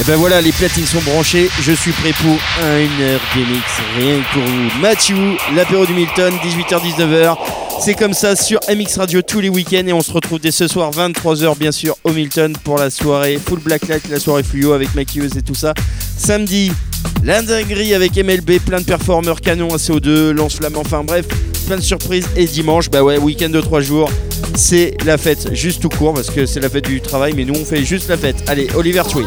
Et ben voilà, les platines sont branchées. Je suis prêt pour une heure d'MX, rien que pour vous. Mathieu, l'apéro du Milton, 18h-19h. C'est comme ça sur MX Radio tous les week-ends et on se retrouve dès ce soir 23h bien sûr au Milton pour la soirée full black light, la soirée fluo avec maquilleuse et tout ça. Samedi, l'indinguerie avec MLB, plein de performeurs canon à CO2, lance-flamme, enfin bref, plein de surprises. Et dimanche, bah ouais, week-end de 3 jours, c'est la fête juste tout court parce que c'est la fête du travail, mais nous on fait juste la fête. Allez, Oliver Twig.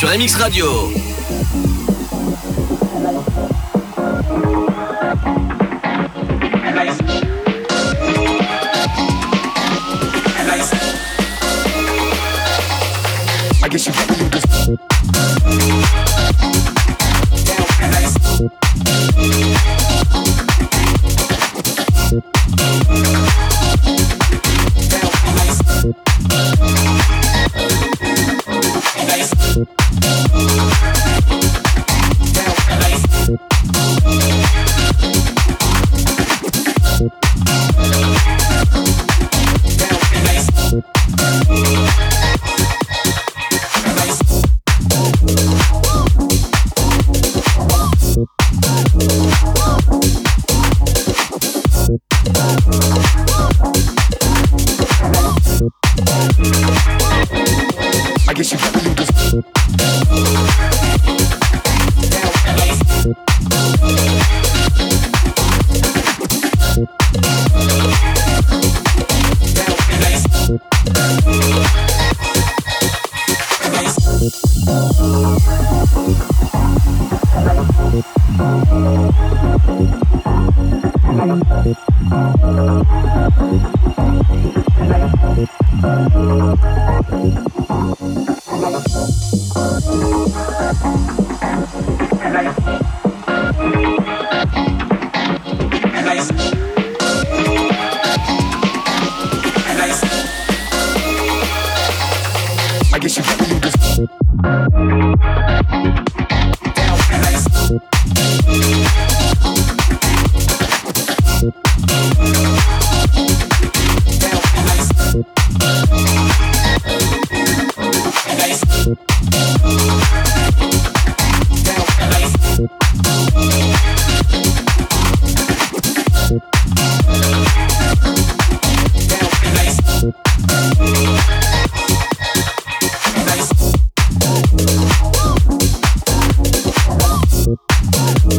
sur MX Radio. I guess you gotta do this. I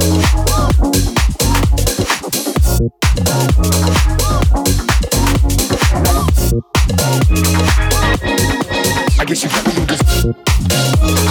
guess you got me.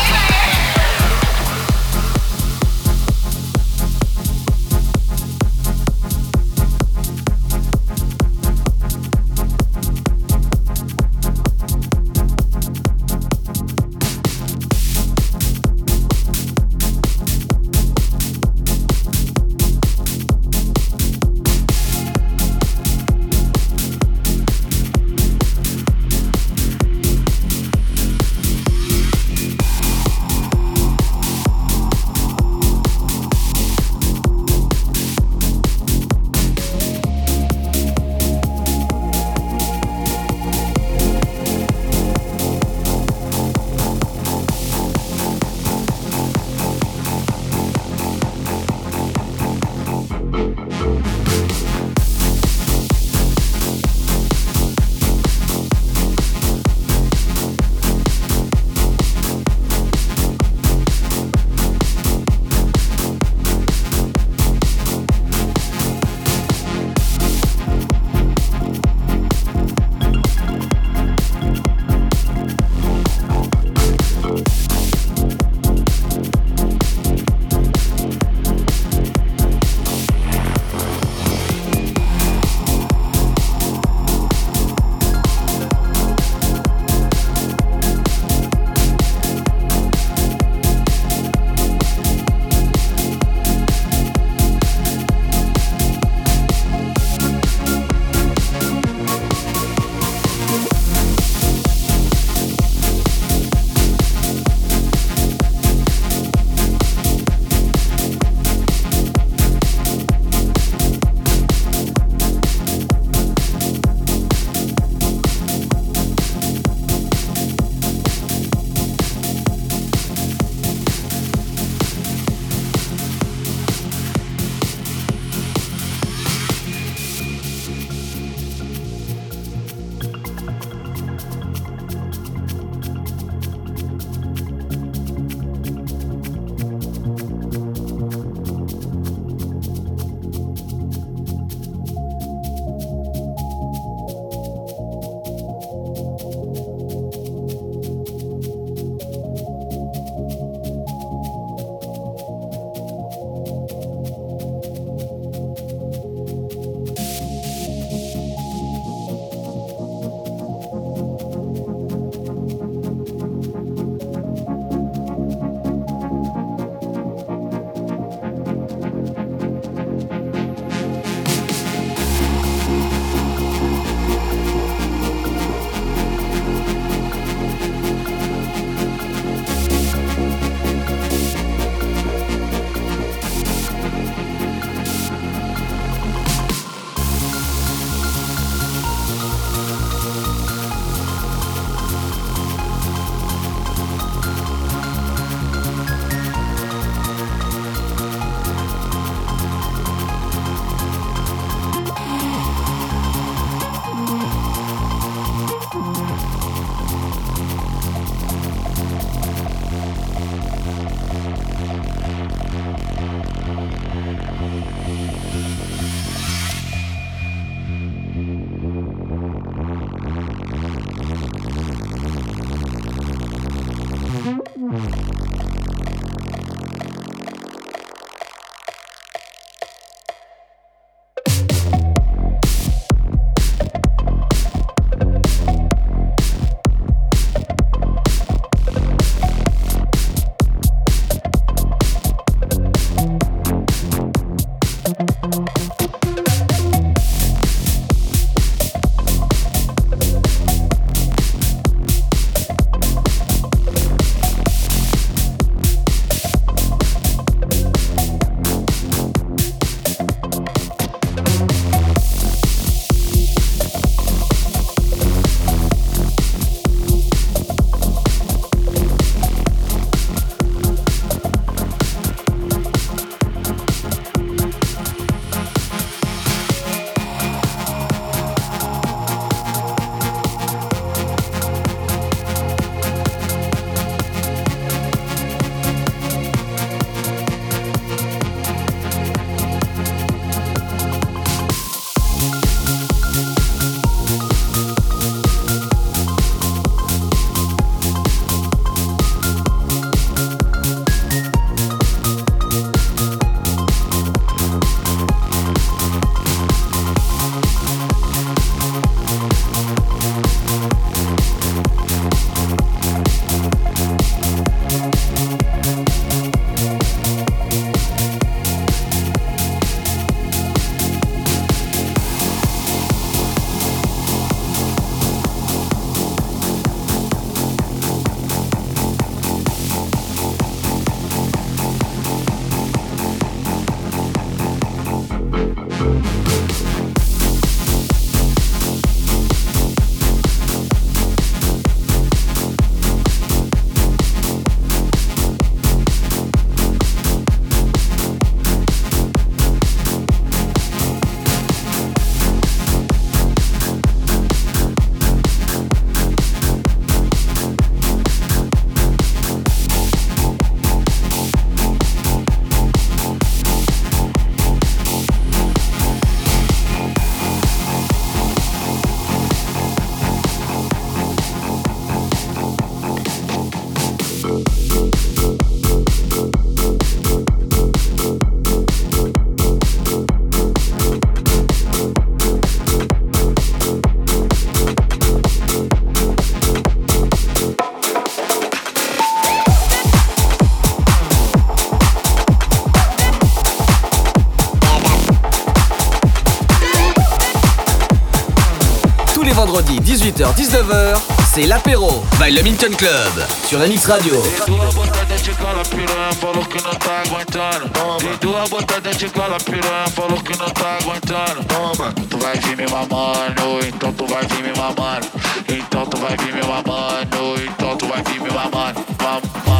19h, c'est l'apéro by le Minton Club sur la Mix Radio. Toma.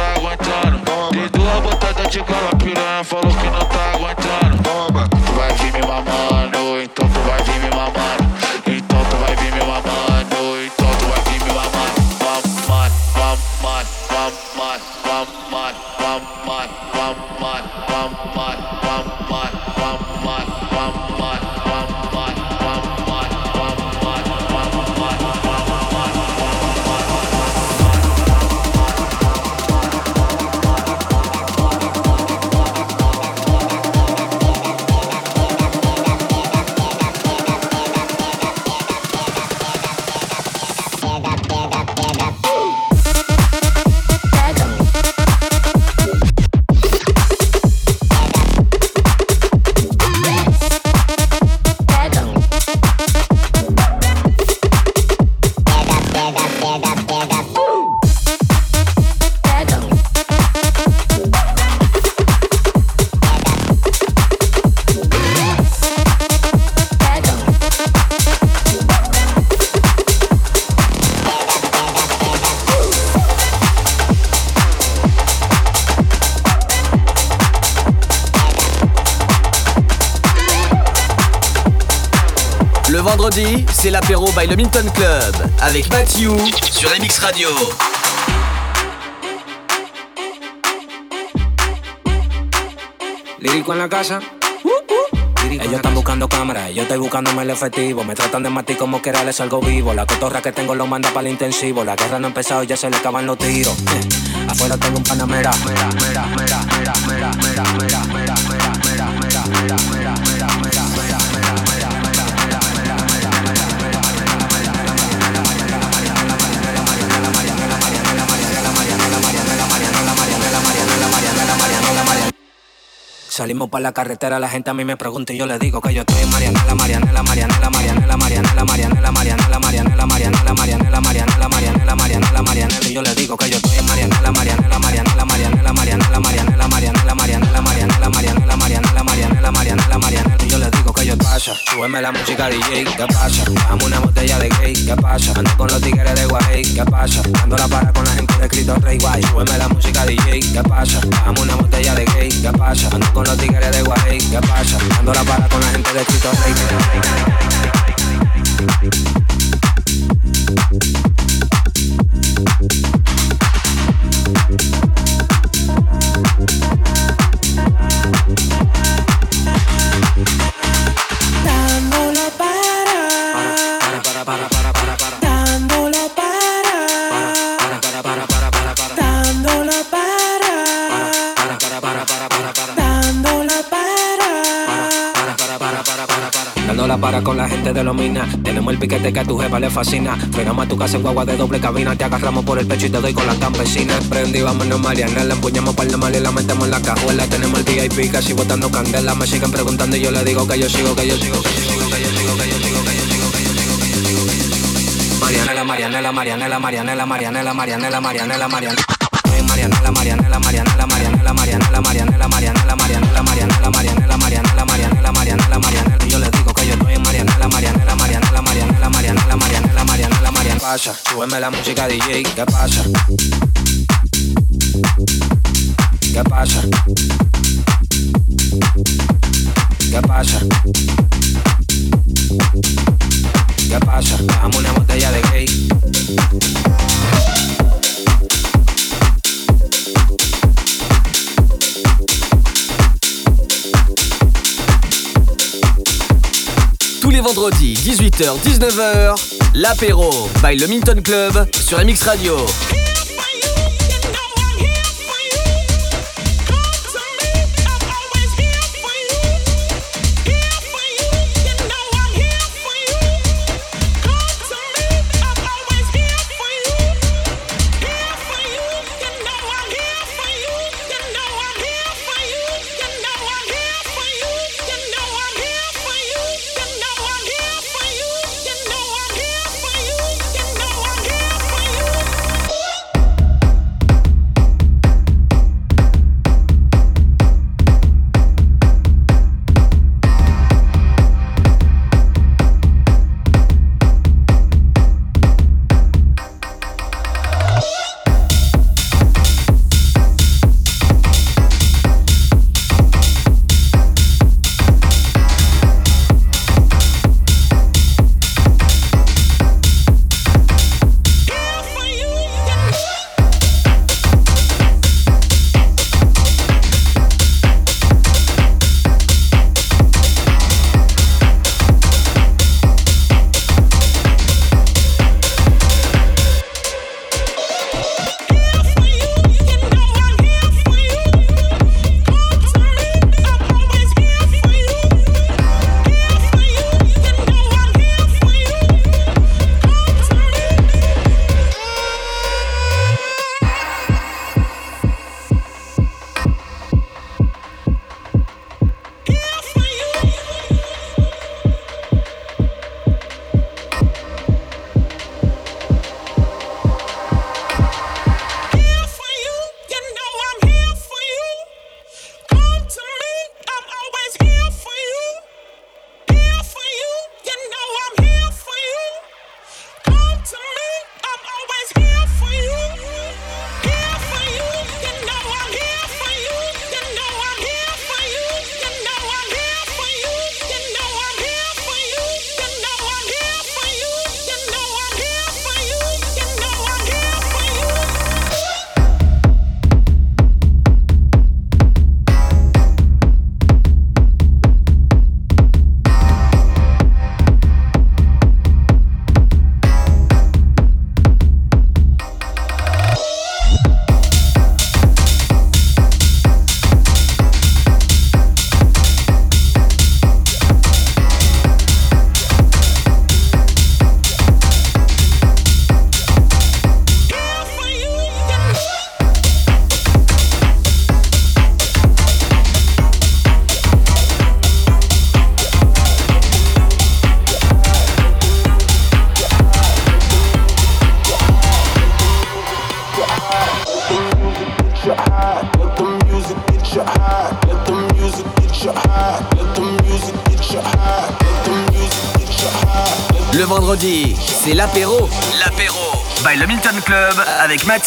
tá aguentando. Dei duas botadas de cara piranha, falou que não tá aguentando. C'est l'apéro by le Minton Club avec Mathieu sur MX Radio. Lírico en la casa. Ellos están buscando cámaras, yo estoy buscándome el efectivo. Me tratan de matar como que les algo vivo. La cotorra que tengo lo manda para el intensivo. La guerra no ha empezado, ya se le acaban los tiros. Afuera tengo un panamera. Salimos para la carretera, la gente a mí me pregunta y yo le digo que yo estoy en Mariana, la Mariana, la Mariana, la Mariana, la Mariana, la Mariana, la Mariana, la Mariana, la Mariana, la Mariana, la Mariana, la Mariana, la Mariana, la Mariana, y yo le digo que yo estoy en Mariana, la Mariana, la Mariana, la Mariana, la Mariana, la Mariana, la Mariana, la Mariana, la Mariana, la Mariana, la Mariana, la Mariana, la Mariana, la Mariana, y yo le digo que yo pasa. Súbeme la música DJ, ¿qué pasa? Dame una botella de gay, ¿qué pasa? Ando con los tigres de Guay, ¿qué pasa? Ando la para con la gente de escrito Rey Guay. Súbeme la música DJ, ¿qué pasa? Dame una botella de gay, ¿qué pasa? Ando con los tigres de Guay, ¿qué pasa? Ando la para con la gente de Cristo Rey. Para con la gente de los minas. Tenemos el piquete que a tu jefa le fascina. Frenamos a tu casa en guagua de doble cabina. Te agarramos por el pecho y te doy con la campesina. Prendí, vámonos Mariana. La empuñamos para el mal y la metemos en la cajuela. Tenemos el VIP casi botando candela. Me siguen preguntando y yo le digo que yo sigo, que yo sigo, que yo sigo, que yo sigo, que yo sigo, que yo sigo. Marianela, Marianela, Marianela, Marianela, Marianela, Marianela, Marianela, Marianela. Marianela, súbeme la música DJ, ¿qué pasa? ¿Qué pasa? ¿Qué pasa? ¿Qué pasa? Dame una botella de gay. Tous les vendredis, 18h-19h, l'apéro by le Minton Club sur MX Radio.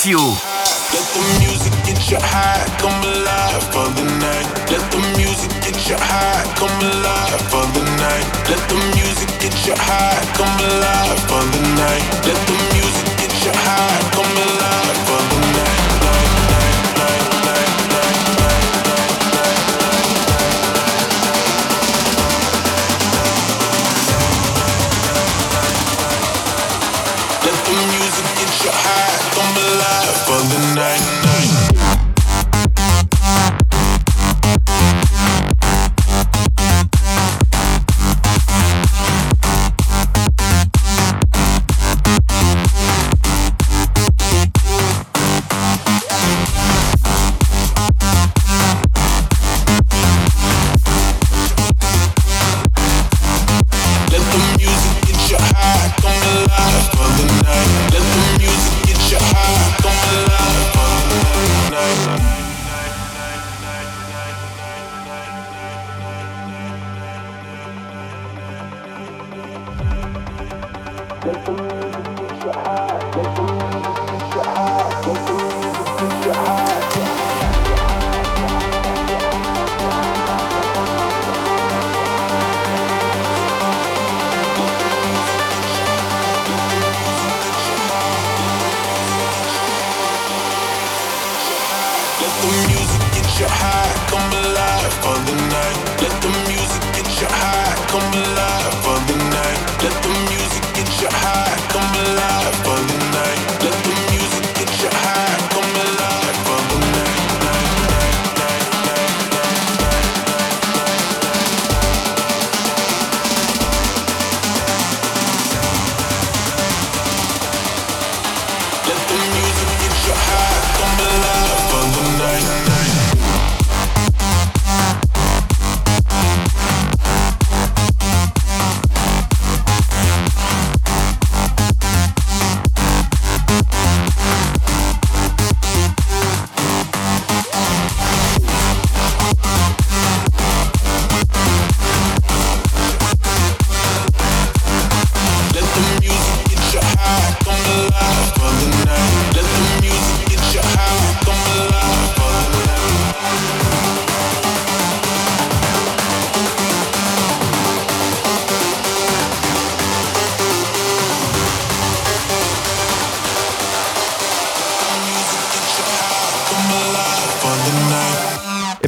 Mathieu. Let the music get you high, come alive for the night. Let the music get you high, come alive for the night. Let the music get you high, come alive for the night. Let the music get you high,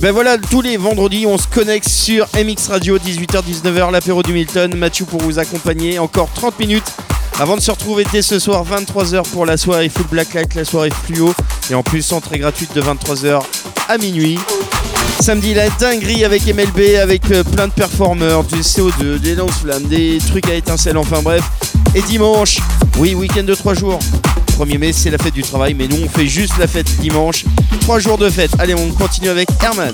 ben voilà, tous les vendredis, on se connecte sur MX Radio, 18h-19h, l'apéro du Milton. Mathieu pour vous accompagner encore 30 minutes avant de se retrouver dès ce soir, 23h pour la soirée Full Blacklight, la soirée fluo. Et en plus, entrée gratuite de 23h à minuit. Samedi, la dinguerie avec MLB, avec euh, plein de performeurs, du CO2, des lance-flammes, des trucs à étincelles, enfin bref. Et dimanche, oui, week-end de 3 jours. 1er mai, c'est la fête du travail, mais nous on fait juste la fête dimanche. Trois jours de fête. Allez, on continue avec Herman.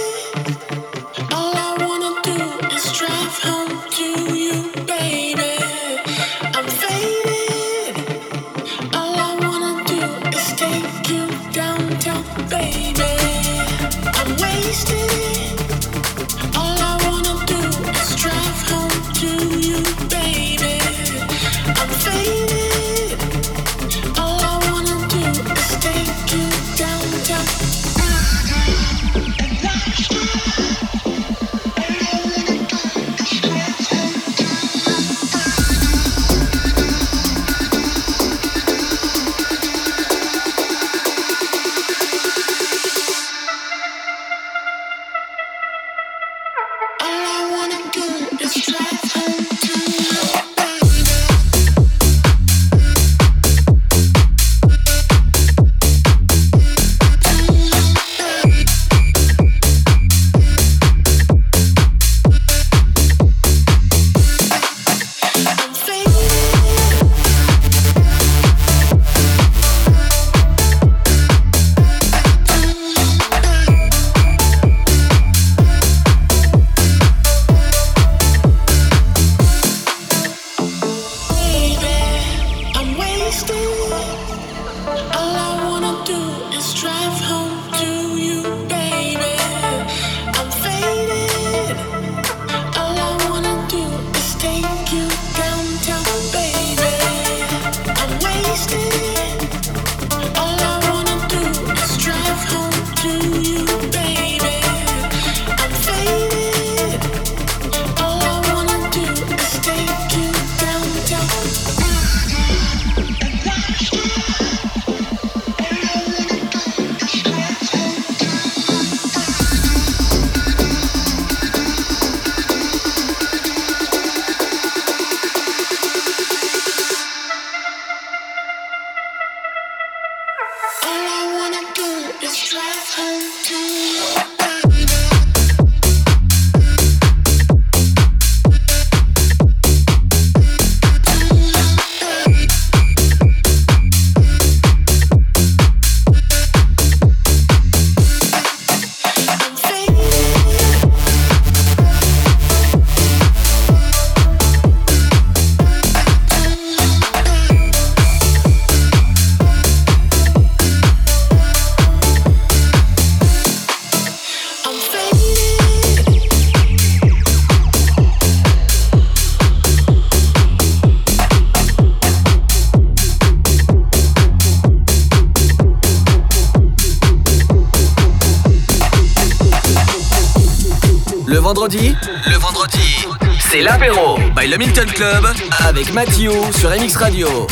le Milton Club avec Mathieu sur MX Radio.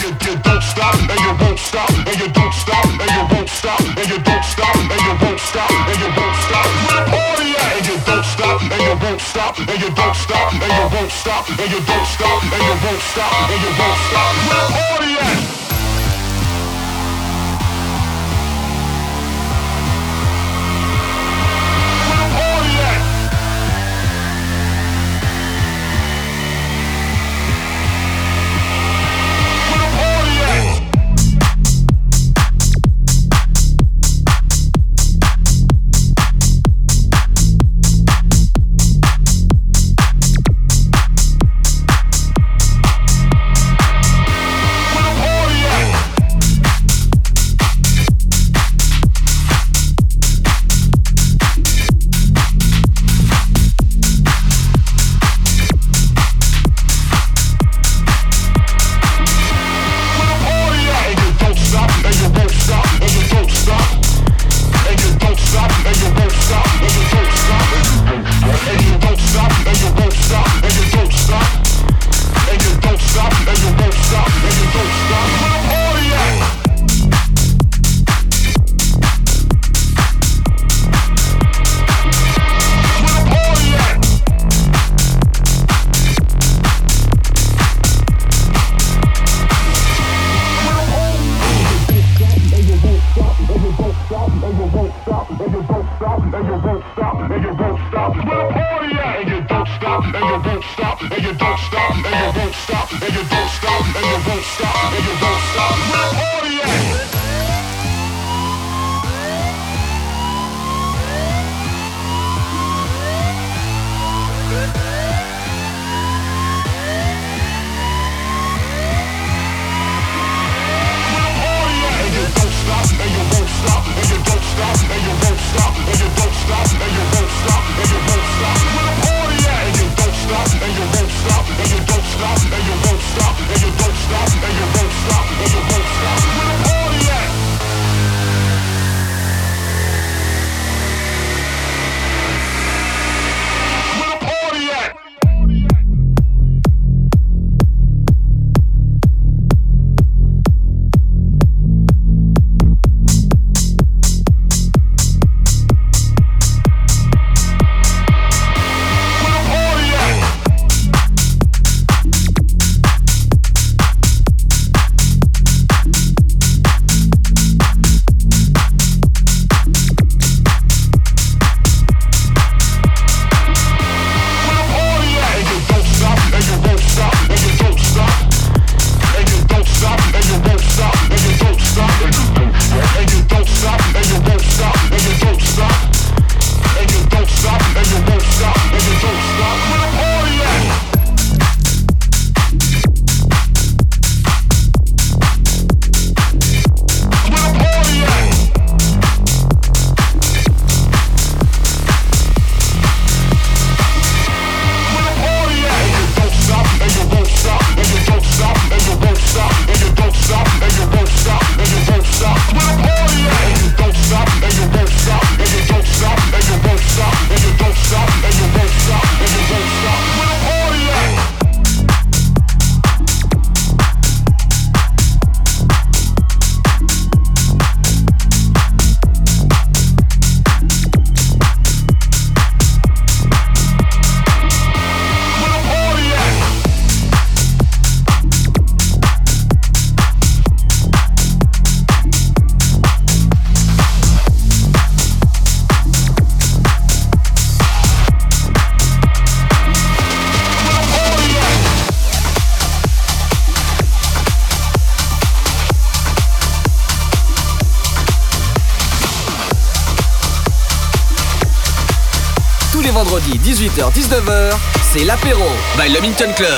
18h-19h, c'est l'apéro by Le Minton Club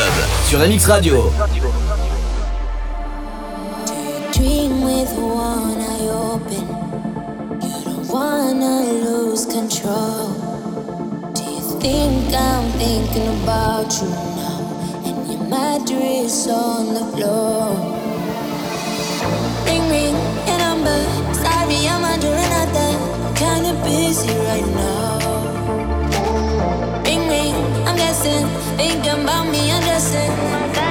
sur Radio. One eye open. You don't wanna lose control. Do you think I'm thinking about you now? And your mattress on the floor. Ring ring your number. Sorry, I'm under another. Kinda busy right now. I'm guessing, thinking about me undressing. I'm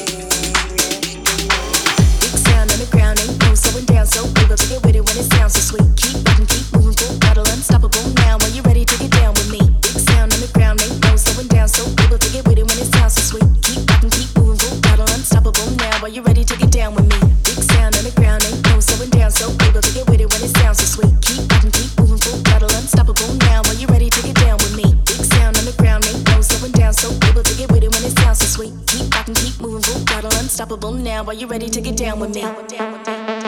Are you ready to get down with me? vendredi 18h 19h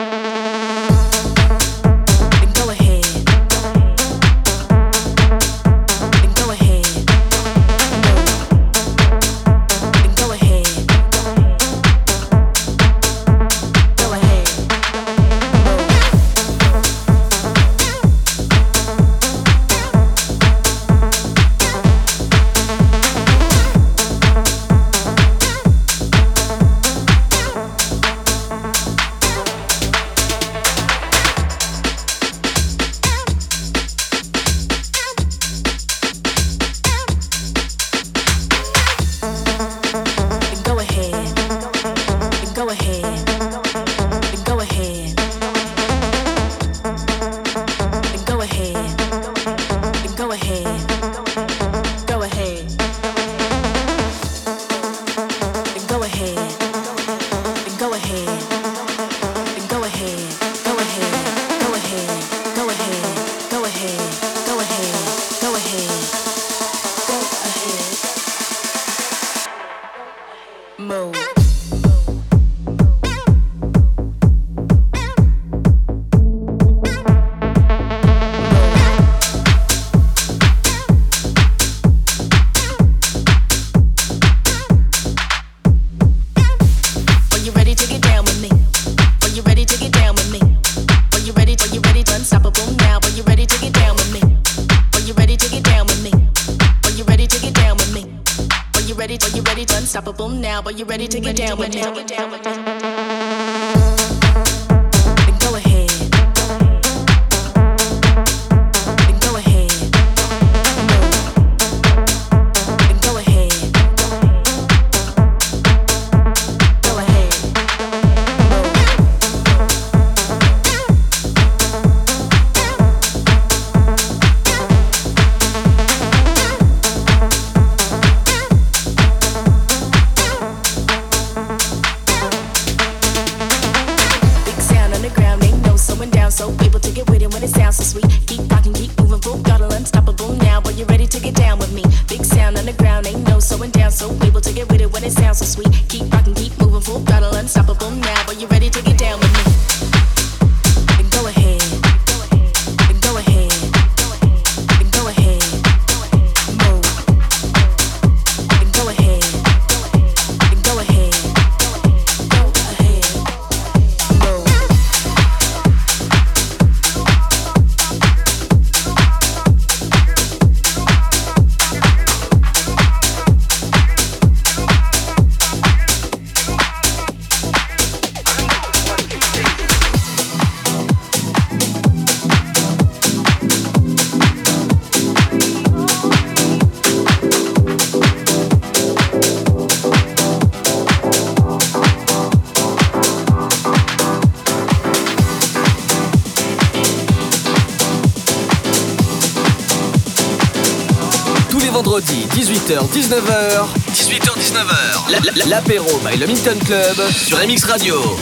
18h 19h l'apéro by le Milton Club sur MX Radio.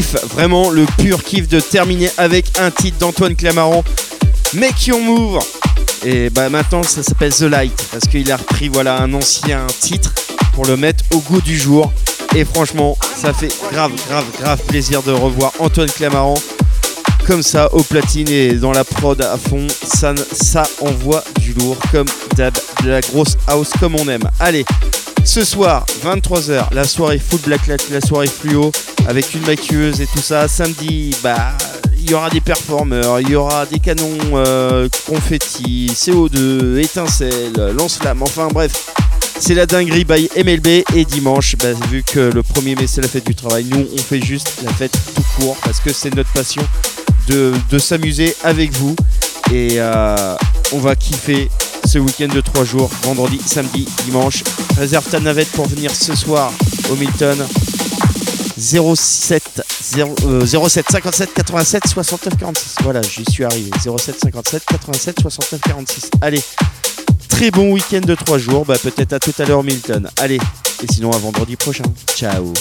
Vraiment le pur kiff de terminer avec un titre d'Antoine Clamaran. Make Your Move. Et bah maintenant ça s'appelle The Light parce qu'il a repris voilà un ancien titre pour le mettre au goût du jour. Et franchement, ça fait grave, grave, grave plaisir de revoir Antoine Clamaran comme ça au platine et dans la prod à fond. Ça, ça envoie du lourd comme d'hab, de la grosse house comme on aime. Allez, ce soir, 23h, la soirée full black la soirée fluo avec une maquilleuse et tout ça. Samedi, bah, il y aura des performeurs, il y aura des canons euh, confetti, CO2, étincelles, lance-flamme, enfin bref. C'est la dinguerie by MLB et dimanche, bah, vu que le 1er mai c'est la fête du travail, nous on fait juste la fête tout court parce que c'est notre passion de, s'amuser avec vous et euh, on va kiffer ce week-end de 3 jours, vendredi, samedi, dimanche. Réserve ta navette pour venir ce soir au Milton. 07, 07 57 87 69 46. Voilà, j'y suis arrivé. 07 57 87 69 46. Allez, très bon week-end de 3 jours. Bah, peut-être à tout à l'heure Milton. Allez, et sinon à vendredi prochain. Ciao.